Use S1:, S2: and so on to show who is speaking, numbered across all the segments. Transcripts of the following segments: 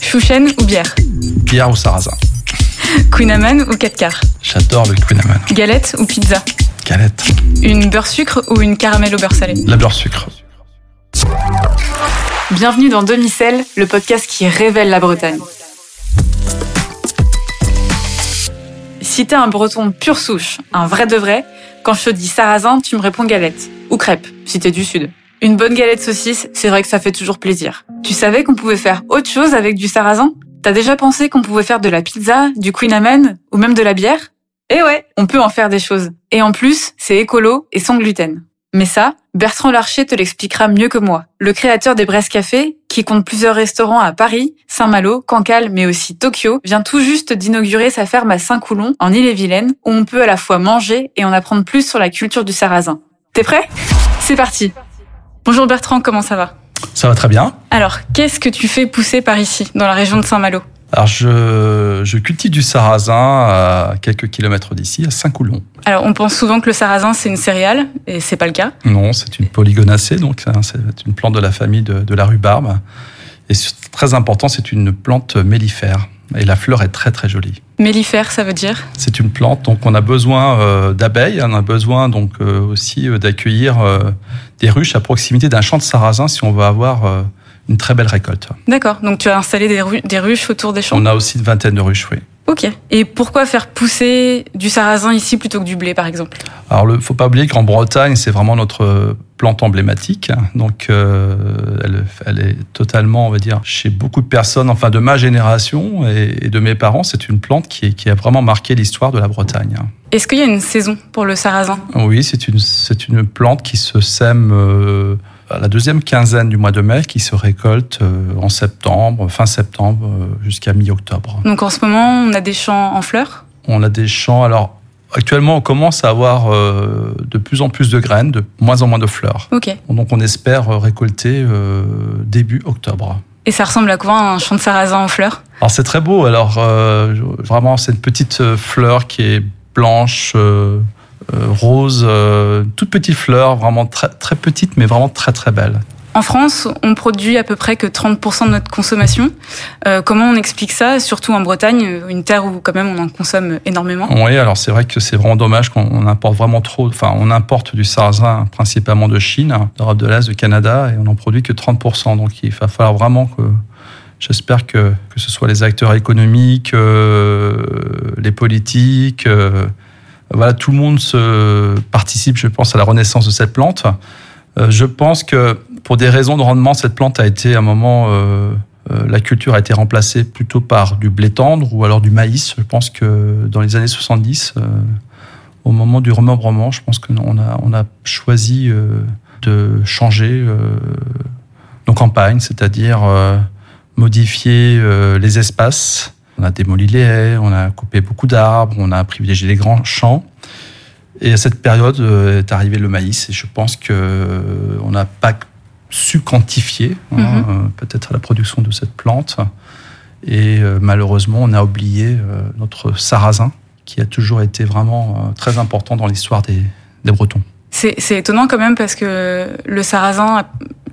S1: Chouchen ou bière
S2: Bière ou sarrasin
S1: Queen ou 4 quarts
S2: J'adore le Queen
S1: Galette ou pizza
S2: Galette.
S1: Une beurre sucre ou une caramel au beurre salé
S2: La beurre sucre.
S1: Bienvenue dans Demi-Sel, le podcast qui révèle la Bretagne. Si t'es un breton pur souche, un vrai de vrai, quand je te dis sarrasin, tu me réponds galette. Ou crêpe, si t'es du sud. Une bonne galette saucisse, c'est vrai que ça fait toujours plaisir. Tu savais qu'on pouvait faire autre chose avec du sarrasin? T'as déjà pensé qu'on pouvait faire de la pizza, du queen amen ou même de la bière? Eh ouais, on peut en faire des choses. Et en plus, c'est écolo et sans gluten. Mais ça, Bertrand Larcher te l'expliquera mieux que moi. Le créateur des Brest Café, qui compte plusieurs restaurants à Paris, Saint-Malo, Cancale, mais aussi Tokyo, vient tout juste d'inaugurer sa ferme à Saint-Coulon, en Ille-et-Vilaine, où on peut à la fois manger et en apprendre plus sur la culture du sarrasin. T'es prêt? C'est parti Bonjour Bertrand, comment ça va?
S2: Ça va très bien.
S1: Alors, qu'est-ce que tu fais pousser par ici, dans la région de Saint-Malo?
S2: Alors, je, cultive du sarrasin à quelques kilomètres d'ici, à Saint-Coulon.
S1: Alors, on pense souvent que le sarrasin, c'est une céréale, et c'est pas le cas.
S2: Non, c'est une polygonacée, donc c'est une plante de la famille de, la rhubarbe. Et très important, c'est une plante mellifère. Et la fleur est très très jolie.
S1: Mellifère, ça veut dire?
S2: C'est une plante, donc on a besoin euh, d'abeilles, on a besoin donc euh, aussi euh, d'accueillir des ruches à proximité d'un champ de sarrasin si on veut avoir une très belle récolte.
S1: D'accord, donc tu as installé des, des, ruches autour des champs?
S2: On a aussi une vingtaine de ruches, oui.
S1: Ok. Et pourquoi faire pousser du sarrasin ici plutôt que du blé, par exemple?
S2: Alors, il faut pas oublier qu'en Bretagne, c'est vraiment notre plante emblématique. Donc, euh, elle, elle, est totalement, on va dire, chez beaucoup de personnes, enfin de ma génération et, de mes parents, c'est une plante qui, qui, a vraiment marqué l'histoire de la Bretagne.
S1: Est-ce qu'il y a une saison pour le sarrasin?
S2: Oui, c'est une, c'est une plante qui se sème. Euh, à la deuxième quinzaine du mois de mai qui se récolte euh, en septembre, fin septembre jusqu'à mi-octobre.
S1: Donc en ce moment, on a des champs en fleurs?
S2: On a des champs. Alors actuellement, on commence à avoir euh, de plus en plus de graines, de moins en moins de fleurs. Donc on espère récolter début octobre.
S1: Et ça ressemble à quoi un champ de sarrasin en fleurs?
S2: Alors c'est très beau. Alors vraiment, c'est une petite fleur qui est blanche euh, rose, euh, toute petite fleur, vraiment très, très petite, mais vraiment très très belle.
S1: En France, on produit à peu près que 30% de notre consommation. Euh, comment on explique ça, surtout en Bretagne, une terre où quand même on en consomme énormément?
S2: Oui, alors c'est vrai que c'est vraiment dommage qu'on importe vraiment trop. Enfin, on importe du sarrasin principalement de Chine, d'Europe de l'Est, de Canada, et on n'en produit que 30%. Donc il va falloir vraiment que J'espère que, que ce soit les acteurs économiques, les politiques, voilà, tout le monde se participe, je pense, à la renaissance de cette plante. Euh, je pense que pour des raisons de rendement, cette plante a été à un moment, euh, euh, la culture a été remplacée plutôt par du blé tendre ou alors du maïs. Je pense que dans les années 70, au moment du remembrement, je pense qu'on a, on a choisi de changer nos campagnes, c'est-à-dire modifier les espaces on a démoli les haies, on a coupé beaucoup d'arbres, on a privilégié les grands champs. Et à cette période euh, est arrivé le maïs. Et je pense qu'on euh, n'a pas su quantifier hein, mhm. euh, peut-être la production de cette plante. Et malheureusement, on a oublié notre sarrasin, qui a toujours été vraiment très important dans l'histoire des, des Bretons.
S1: C'est étonnant quand même parce que le sarrasin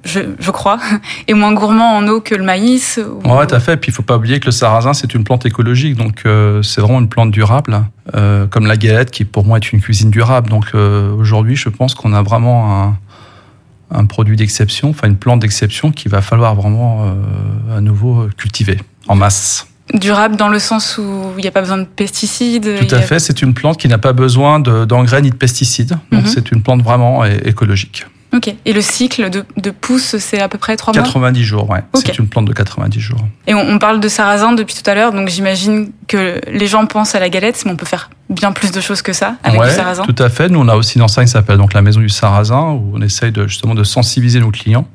S1: je, crois, est moins gourmand en eau que le maïs.
S2: Ou... Ouais, tout à fait. Puis il faut pas oublier que le sarrasin, c'est une plante écologique, donc euh, c'est vraiment une plante durable, euh, comme la galette, qui pour moi est une cuisine durable. Donc euh, aujourd'hui, je pense qu'on a vraiment un, un produit d'exception, enfin une plante d'exception qu'il va falloir vraiment à nouveau cultiver en masse.
S1: Durable dans le sens où il n'y a pas besoin de pesticides
S2: Tout à fait, c'est une plante qui n'a pas besoin d'engrais ni de pesticides. Donc mhm. c'est une plante vraiment écologique.
S1: Ok. Et le cycle de, de pousse, c'est à peu près 3 mois?
S2: 90 jours, ouais. C'est une plante de 90 jours.
S1: Et on, parle de sarrasin depuis tout à l'heure, donc j'imagine que les gens pensent à la galette, mais on peut faire bien plus de choses que ça avec
S2: du
S1: sarrasin.
S2: Tout à fait. Nous, on a aussi une enseigne qui s'appelle donc la Maison du Sarrasin, où on essaye de, justement de sensibiliser nos clients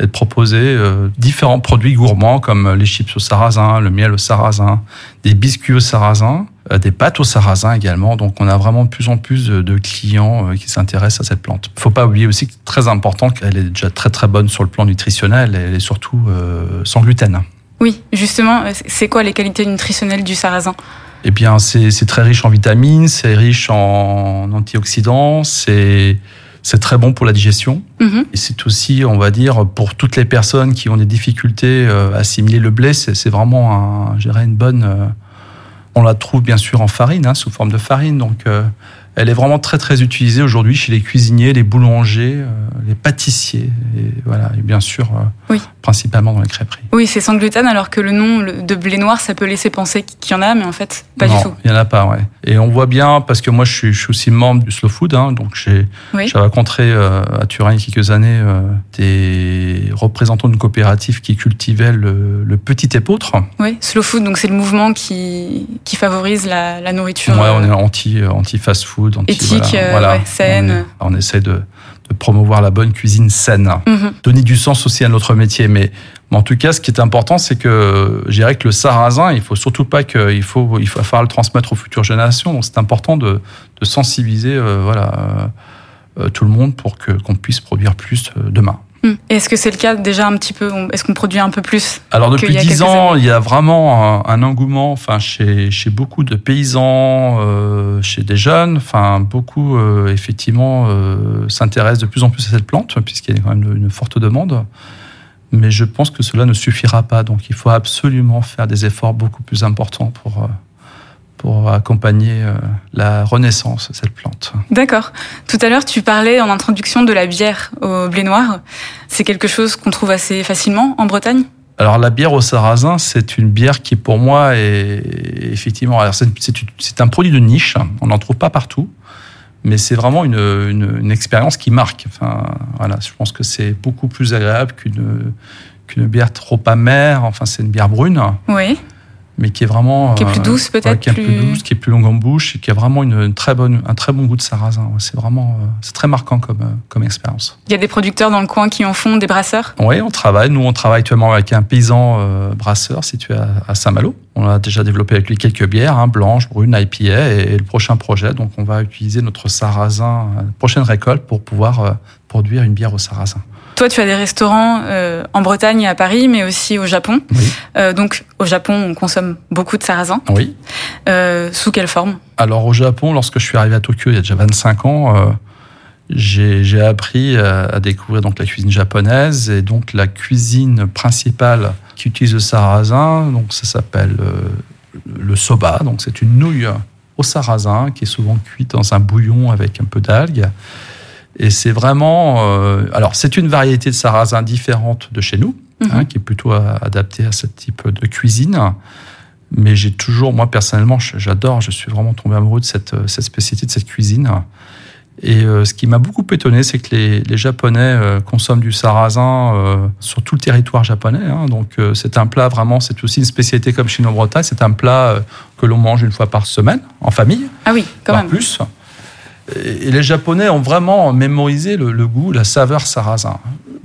S2: et de proposer euh, différents produits gourmands comme les chips au sarrasin, le miel au sarrasin, des biscuits au sarrasin, des pâtes au sarrasin également. Donc on a vraiment de plus en plus de, clients euh, qui s'intéressent à cette plante. Il faut pas oublier aussi que c'est très important qu'elle est déjà très très bonne sur le plan nutritionnel et elle est surtout sans gluten.
S1: Oui, justement, c'est quoi les qualités nutritionnelles du sarrasin?
S2: Eh bien, c'est très riche en vitamines, c'est riche en antioxydants, c'est C'est très bon pour la digestion.
S1: Mhm.
S2: Et c'est aussi, on va dire, pour toutes les personnes qui ont des difficultés euh, à assimiler le blé, c'est vraiment, un, une bonne. On la trouve bien sûr en farine, hein, sous forme de farine. Donc, euh, elle est vraiment très très utilisée aujourd'hui chez les cuisiniers, les boulangers, euh, les pâtissiers, et voilà, et bien sûr, euh,
S1: Oui.
S2: principalement dans les crêperies.
S1: Oui, c'est sans gluten, alors que le nom de blé noir, ça peut laisser penser qu'il y en a, mais en fait, pas
S2: non,
S1: du tout.
S2: Il n'y en a pas, ouais. Et on voit bien, parce que moi je suis, je suis aussi membre du Slow Food, hein, donc j'ai
S1: Oui.
S2: rencontré euh, à Turin il y a quelques années des représentants d'une coopérative qui cultivait le, le petit épeautre.
S1: Oui, slow food, donc c'est le mouvement qui, qui favorise la, la nourriture.
S2: Ouais, on est anti, anti fast food, anti
S1: Éthique, euh, ouais, saine.
S2: On, essaie de, de promouvoir la bonne cuisine saine,
S1: mhm.
S2: donner du sens aussi à notre métier. Mais, mais en tout cas, ce qui est important, c'est que je dirais que le sarrasin, il faut surtout pas que il faut il faut falloir le transmettre aux futures générations. Donc c'est important de, de sensibiliser euh, voilà euh, tout le monde pour que qu'on puisse produire plus demain.
S1: Et Est-ce que c'est le cas déjà un petit peu Est-ce qu'on produit un peu plus
S2: Alors depuis dix ans, il y a vraiment un, un engouement, enfin chez, chez beaucoup de paysans, euh, chez des jeunes, enfin beaucoup euh, effectivement euh, s'intéressent de plus en plus à cette plante puisqu'il y a quand même une forte demande. Mais je pense que cela ne suffira pas, donc il faut absolument faire des efforts beaucoup plus importants pour euh, pour accompagner euh, la renaissance de cette plante.
S1: D'accord. Tout à l'heure, tu parlais en introduction de la bière au blé noir. C'est quelque chose qu'on trouve assez facilement en Bretagne?
S2: Alors la bière au sarrasin, c'est une bière qui pour moi est effectivement, c'est, un produit de niche, on n'en trouve pas partout, mais c'est vraiment une, une, une expérience qui marque. Enfin voilà, je pense que c'est beaucoup plus agréable qu'une qu'une bière trop amère. Enfin c'est une bière brune,
S1: Oui.
S2: Mais qui est vraiment
S1: Qui est plus
S2: euh,
S1: douce, peut-être,
S2: ouais, qui est plus...
S1: plus-
S2: douce, qui est plus longue en bouche, et qui a vraiment une, une très bonne, un très bon goût de sarrasin. C'est vraiment, euh, c'est très marquant comme euh, comme expérience.
S1: Il y a des producteurs dans le coin qui en font, des brasseurs?
S2: Oui, on travaille. Nous, on travaille actuellement avec un paysan euh, brasseur situé à, à Saint-Malo. On a déjà développé avec lui quelques bières, hein, blanches, brunes, IPA, et, et le prochain projet, donc on va utiliser notre sarrasin, prochaine récolte, pour pouvoir euh, produire une bière au sarrasin.
S1: Toi, tu as des restaurants euh, en Bretagne et à Paris, mais aussi au Japon.
S2: Oui.
S1: Euh, donc, au Japon, on consomme beaucoup de sarrasin.
S2: Oui.
S1: Euh, sous quelle forme?
S2: Alors au Japon, lorsque je suis arrivé à Tokyo il y a déjà 25 ans, j'ai appris à, découvrir donc la cuisine japonaise et donc la cuisine principale qui utilise le sarrasin, donc ça s'appelle le soba, donc c'est une nouille au sarrasin qui est souvent cuite dans un bouillon avec un peu d'algues. Et c'est vraiment, euh, alors c'est une variété de sarrasin différente de chez nous,
S1: Mhm.
S2: hein, qui est plutôt adaptée à ce type de cuisine. Mais j'ai toujours, moi personnellement, j'adore, je suis vraiment tombé amoureux de cette, euh, cette spécialité, de cette cuisine. Et euh, ce qui m'a beaucoup étonné, c'est que les, les Japonais euh, consomment du sarrasin sur tout le territoire japonais. hein. donc c'est un plat vraiment, c'est aussi une spécialité comme chez nous en Bretagne. C'est un plat que l'on mange une fois par semaine, en famille,
S1: Ah oui, quand même.
S2: plus. Et, et les Japonais ont vraiment mémorisé le, le goût, la saveur sarrasin,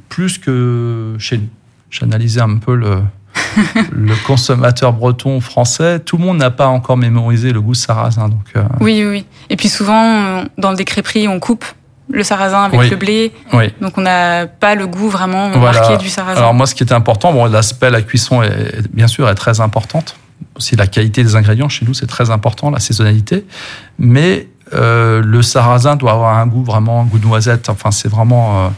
S2: plus que chez nous. J'ai analysé un peu le, le consommateur breton français. Tout le monde n'a pas encore mémorisé le goût sarrasin. Donc, euh,
S1: Oui, oui. Et puis souvent, euh, dans des crêperies, on coupe le sarrasin avec
S2: Oui.
S1: le blé.
S2: oui.
S1: Donc, on n'a pas le goût vraiment
S2: Voilà.
S1: marqué du sarrasin.
S2: Alors moi, ce qui était important, bon, l'aspect, la cuisson, est, bien sûr, est très importante. Aussi, la qualité des ingrédients chez nous, c'est très important, la saisonnalité. Mais euh, le sarrasin doit avoir un goût vraiment, un goût de noisette. Enfin, c'est vraiment. euh,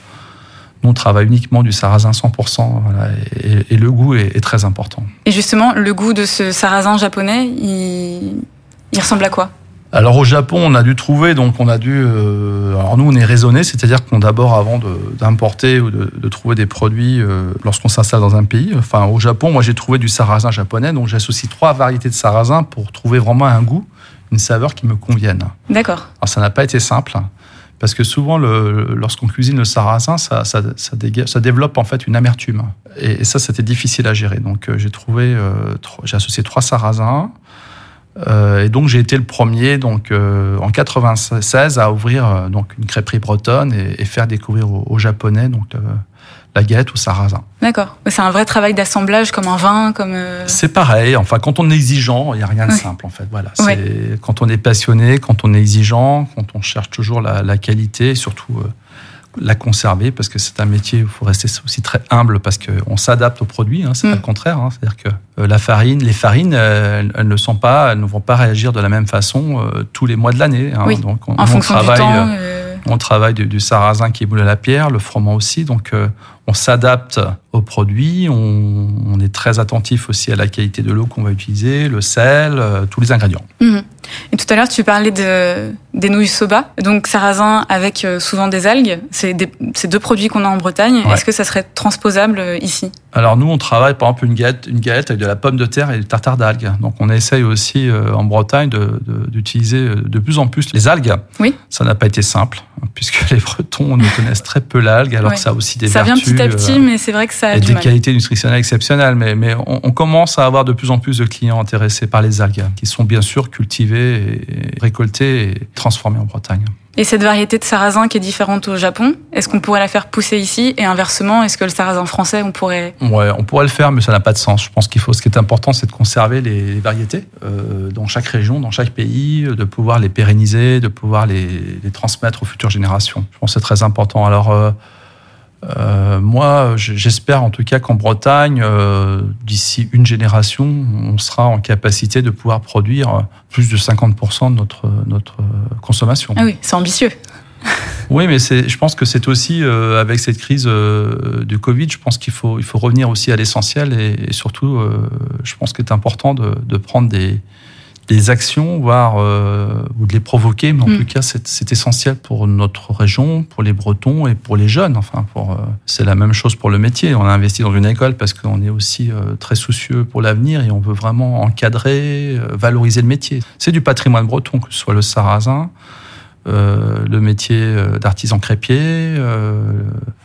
S2: nous, on travaille uniquement du sarrasin 100%. Voilà, et, et le goût est, est très important.
S1: Et justement, le goût de ce sarrasin japonais, il, il ressemble à quoi?
S2: Alors au Japon, on a dû trouver, donc on a dû. euh, alors nous, on est raisonné, c'est-à-dire qu'on d'abord, avant d'importer ou de, de trouver des produits, euh, lorsqu'on s'installe dans un pays, enfin au Japon, moi j'ai trouvé du sarrasin japonais, donc j'associe trois variétés de sarrasin pour trouver vraiment un goût, une saveur qui me convienne.
S1: D'accord.
S2: Alors ça n'a pas été simple. Parce que souvent, lorsqu'on cuisine le sarrasin, ça, ça, ça, déga- ça développe en fait une amertume. Et, et ça, c'était difficile à gérer. Donc, euh, j'ai trouvé, euh, j'ai associé trois sarrasins. Euh, et donc, j'ai été le premier, donc en 96, à ouvrir donc une crêperie bretonne et, et faire découvrir aux, aux Japonais donc la galette au sarrasin.
S1: D'accord. C'est un vrai travail d'assemblage comme un vin, comme. euh,
S2: C'est pareil. Enfin, quand on est exigeant, il n'y a rien de simple en fait. Voilà. Quand on est passionné, quand on est exigeant, quand on cherche toujours la, la qualité, surtout euh, la conserver, parce que c'est un métier où il faut rester aussi très humble, parce qu'on s'adapte aux produits. Hein, c'est
S1: Mm.
S2: pas le contraire. hein. C'est-à-dire que euh, la farine, les farines, elles, elles ne sont pas, elles ne vont pas réagir de la même façon tous les mois de l'année. hein.
S1: Oui.
S2: Donc, on,
S1: en
S2: on
S1: fonction du
S2: travaille.
S1: temps.
S2: euh,
S1: euh,
S2: On travaille du, sarrasin qui est moulé à la pierre, le froment aussi. Donc, on s'adapte aux produits, on, est très attentif aussi à la qualité de l'eau qu'on va utiliser, le sel, euh, tous les ingrédients.
S1: Mhm. Et tout à l'heure, tu parlais de, des nouilles soba, donc sarrasin avec euh, souvent des algues. C'est deux produits qu'on a en Bretagne. Est-ce que ça serait transposable euh, ici?
S2: Alors nous, on travaille par exemple une galette, une galette avec de la pomme de terre et du tartare d'algues. Donc on essaye aussi en Bretagne d'utiliser de, de, plus en plus les algues.
S1: Oui.
S2: Ça n'a pas été simple, puisque les Bretons ne connaissent très peu l'algue, alors que ça a aussi des
S1: ça
S2: vertus.
S1: À petit, mais c'est vrai que ça a du
S2: des qualités nutritionnelles exceptionnelles. Mais, mais on, commence à avoir de plus en plus de clients intéressés par les algues, qui sont bien sûr cultivées, et récoltées et transformées en Bretagne.
S1: Et cette variété de sarrasin qui est différente au Japon, est-ce qu'on pourrait la faire pousser ici Et inversement, est-ce que le sarrasin français, on pourrait
S2: Ouais, on pourrait le faire, mais ça n'a pas de sens. Je pense qu'il faut. Ce qui est important, c'est de conserver les, variétés euh, dans chaque région, dans chaque pays, de pouvoir les pérenniser, de pouvoir les, les transmettre aux futures générations. Je pense que c'est très important. Alors. Euh, euh, moi, j'espère en tout cas qu'en Bretagne, euh, d'ici une génération, on sera en capacité de pouvoir produire plus de 50% de notre, notre consommation.
S1: Ah oui, c'est ambitieux.
S2: oui, mais je pense que c'est aussi, euh, avec cette crise du Covid, je pense qu'il faut, il faut revenir aussi à l'essentiel et, surtout, je pense qu'il est important de, de prendre des, des actions, voire euh, ou de les provoquer. Mais en mm. tout cas, c'est essentiel pour notre région, pour les Bretons et pour les jeunes. Enfin, euh, c'est la même chose pour le métier. On a investi dans une école parce qu'on est aussi euh, très soucieux pour l'avenir et on veut vraiment encadrer, valoriser le métier. C'est du patrimoine breton, que ce soit le sarrasin. le métier d'artisan crêpier,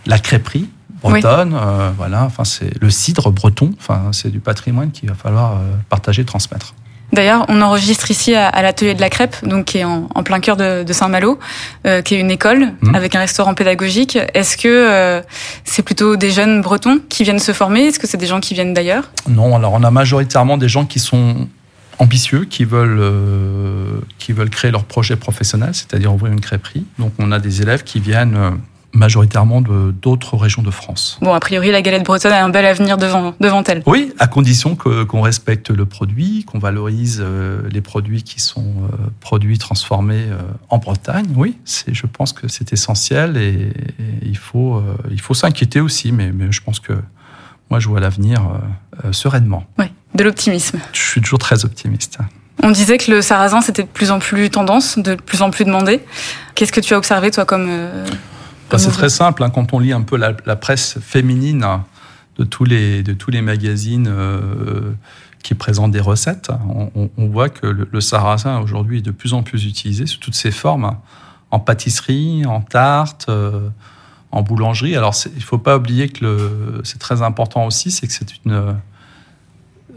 S2: la crêperie bretonne, voilà. Enfin, c'est le cidre breton. Enfin, c'est du patrimoine qu'il va falloir partager, transmettre.
S1: D'ailleurs, on enregistre ici à, l'atelier de la crêpe, donc qui est en, plein cœur de, Saint-Malo, euh, qui est une école mmh. avec un restaurant pédagogique. Est-ce que euh, c'est plutôt des jeunes Bretons qui viennent se former? Est-ce que c'est des gens qui viennent d'ailleurs?
S2: Non, alors on a majoritairement des gens qui sont ambitieux, qui veulent euh, qui veulent créer leur projet professionnel, c'est-à-dire ouvrir une crêperie. Donc on a des élèves qui viennent majoritairement d'autres régions de France.
S1: Bon, a priori, la galette bretonne a un bel avenir devant, devant elle.
S2: Oui, à condition qu'on respecte le produit, qu'on valorise euh, les produits qui sont euh, produits transformés euh, en Bretagne. Oui, je pense que c'est essentiel et, il faut, il faut s'inquiéter aussi, mais, mais, je pense que moi, je vois l'avenir sereinement.
S1: Oui, de l'optimisme.
S2: Je suis toujours très optimiste.
S1: On disait que le sarrasin, c'était de plus en plus tendance, de plus en plus demandé. Qu'est-ce que tu as observé, toi, comme...
S2: C'est très simple. Hein, quand on lit un peu la, presse féminine de tous les, de tous les magazines euh, qui présentent des recettes, on, voit que le, sarrasin aujourd'hui est de plus en plus utilisé sous toutes ses formes, en pâtisserie, en tarte, euh, en boulangerie. Alors il ne faut pas oublier que c'est très important aussi, c'est que c'est une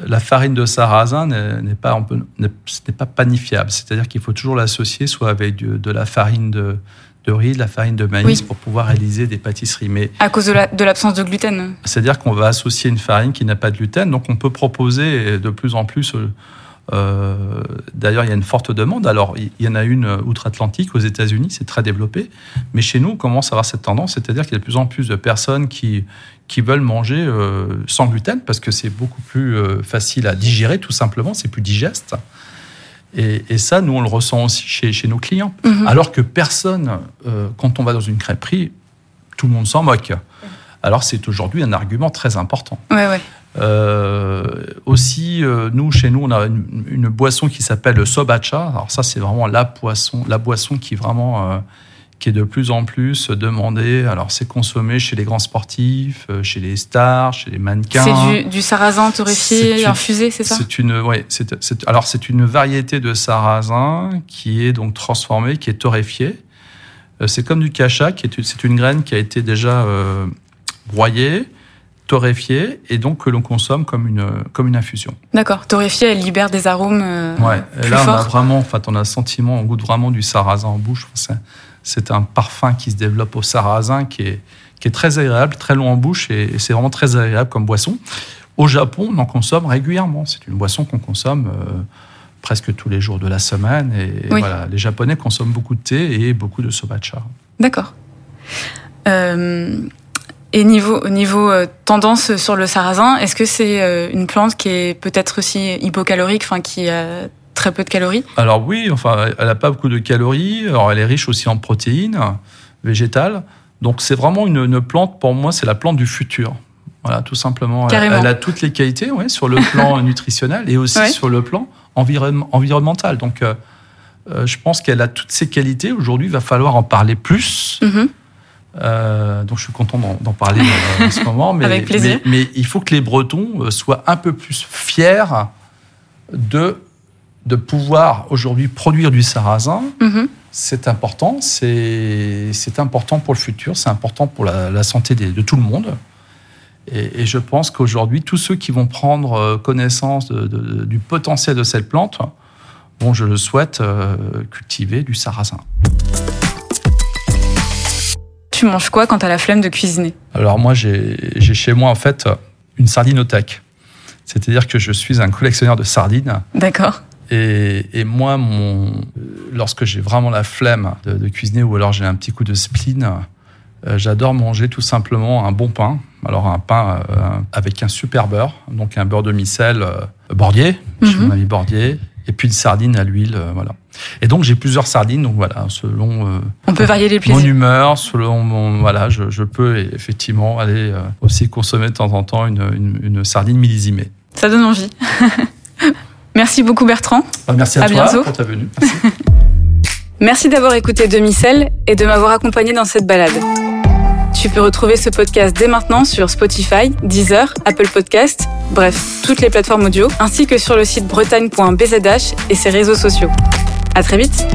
S2: la farine de sarrasin n'est pas, n'est pas panifiable. C'est-à-dire qu'il faut toujours l'associer soit avec de la farine de, de riz, de la farine de maïs pour pouvoir réaliser des pâtisseries.
S1: Mais à cause de l'absence de, gluten.
S2: C'est-à-dire qu'on va associer une farine qui n'a pas de gluten, donc on peut proposer de plus en plus. Euh, D'ailleurs, il y a une forte demande. Alors, il y en a une outre-Atlantique, aux États-Unis, c'est très développé. Mais chez nous, on commence à avoir cette tendance, c'est-à-dire qu'il y a de plus en plus de personnes qui, qui veulent manger euh, sans gluten parce que c'est beaucoup plus euh, facile à digérer, tout simplement, c'est plus digeste. Et, ça, nous, on le ressent aussi chez, chez nos clients. Mhm. Alors que personne, euh, quand on va dans une crêperie, tout le monde s'en moque. Alors c'est aujourd'hui un argument très important.
S1: Ouais, ouais.
S2: Euh, aussi, euh, nous, chez nous, on a une, boisson qui s'appelle le sobacha. Alors ça, c'est vraiment la boisson, la boisson qui vraiment qui est de plus en plus demandé. Alors, c'est consommé chez les grands sportifs, euh, chez les stars, chez les mannequins.
S1: C'est du, sarrasin torréfié, infusé, c'est ça?
S2: C'est une, ouais, c'est, alors c'est une variété de sarrasin qui est donc transformée, qui est torréfiée. Euh, c'est comme du cacha, qui est, c'est une graine qui a été déjà euh, broyée, torréfiée, et donc que l'on consomme comme une, comme une infusion.
S1: D'accord. Torréfiée, elle libère des arômes.
S2: ouais.
S1: Et
S2: là, on a vraiment, en fait, on a un sentiment, on goûte vraiment du sarrasin en bouche. C'est, c'est un parfum qui se développe au sarrasin qui est, qui est très agréable, très long en bouche et, c'est vraiment très agréable comme boisson. Au Japon, on en consomme régulièrement. C'est une boisson qu'on consomme euh, presque tous les jours de la semaine. Et voilà, les Japonais consomment beaucoup de thé et beaucoup de sobacha.
S1: D'accord. Euh, et niveau, niveau euh, tendance sur le sarrasin, est-ce que c'est une plante qui est peut-être aussi hypocalorique, enfin qui a très peu de calories
S2: Alors oui, enfin, elle n'a pas beaucoup de calories. Alors elle est riche aussi en protéines végétales. Donc c'est vraiment une, une, plante, pour moi, c'est la plante du futur. Voilà, tout simplement. Elle, elle a toutes les qualités, ouais, sur le plan nutritionnel et aussi
S1: Ouais.
S2: sur le plan environ- environnemental. Donc euh, euh, je pense qu'elle a toutes ces qualités. Aujourd'hui, il va falloir en parler plus.
S1: Mhm.
S2: Euh, donc je suis content d'en parler euh, en ce moment. Mais,
S1: Avec plaisir.
S2: Mais, mais il faut que les Bretons soient un peu plus fiers de, de pouvoir aujourd'hui produire du sarrasin.
S1: Mhm.
S2: C'est important, c'est important pour le futur, c'est important pour la, la santé des- de tout le monde. Et, et je pense qu'aujourd'hui, tous ceux qui vont prendre euh, connaissance de- de- du potentiel de cette plante vont, je le souhaite, euh, cultiver du sarrasin.
S1: Tu manges quoi quand t'as la flemme de cuisiner?
S2: Alors moi, j'ai j'ai chez moi en fait une sardinothèque. C'est-à-dire que je suis un collectionneur de sardines.
S1: D'accord.
S2: Et, et moi, mon, lorsque j'ai vraiment la flemme de, de cuisiner ou alors j'ai un petit coup de spleen, euh, j'adore manger tout simplement un bon pain. Alors un pain euh, avec un super beurre, donc un beurre de micelle euh, bordier, chez
S1: Mhm.
S2: mon ami bordier, et puis une sardine à l'huile, voilà. Et donc j'ai plusieurs sardines, donc voilà, selon
S1: On peut varier les
S2: mon humeur, selon mon voilà, je, je peux effectivement aller aussi consommer de temps en temps une, une, une sardine millésimée.
S1: Ça donne envie. Merci beaucoup Bertrand.
S2: Ah, merci à,
S1: À
S2: toi
S1: bientôt.
S2: pour ta venue. Merci.
S1: Merci d'avoir écouté Demi-Sel et de m'avoir accompagné dans cette balade. Tu peux retrouver ce podcast dès maintenant sur Spotify, Deezer, Apple Podcast, bref, toutes les plateformes audio, ainsi que sur le site bretagne.bzh et ses réseaux sociaux. À très vite!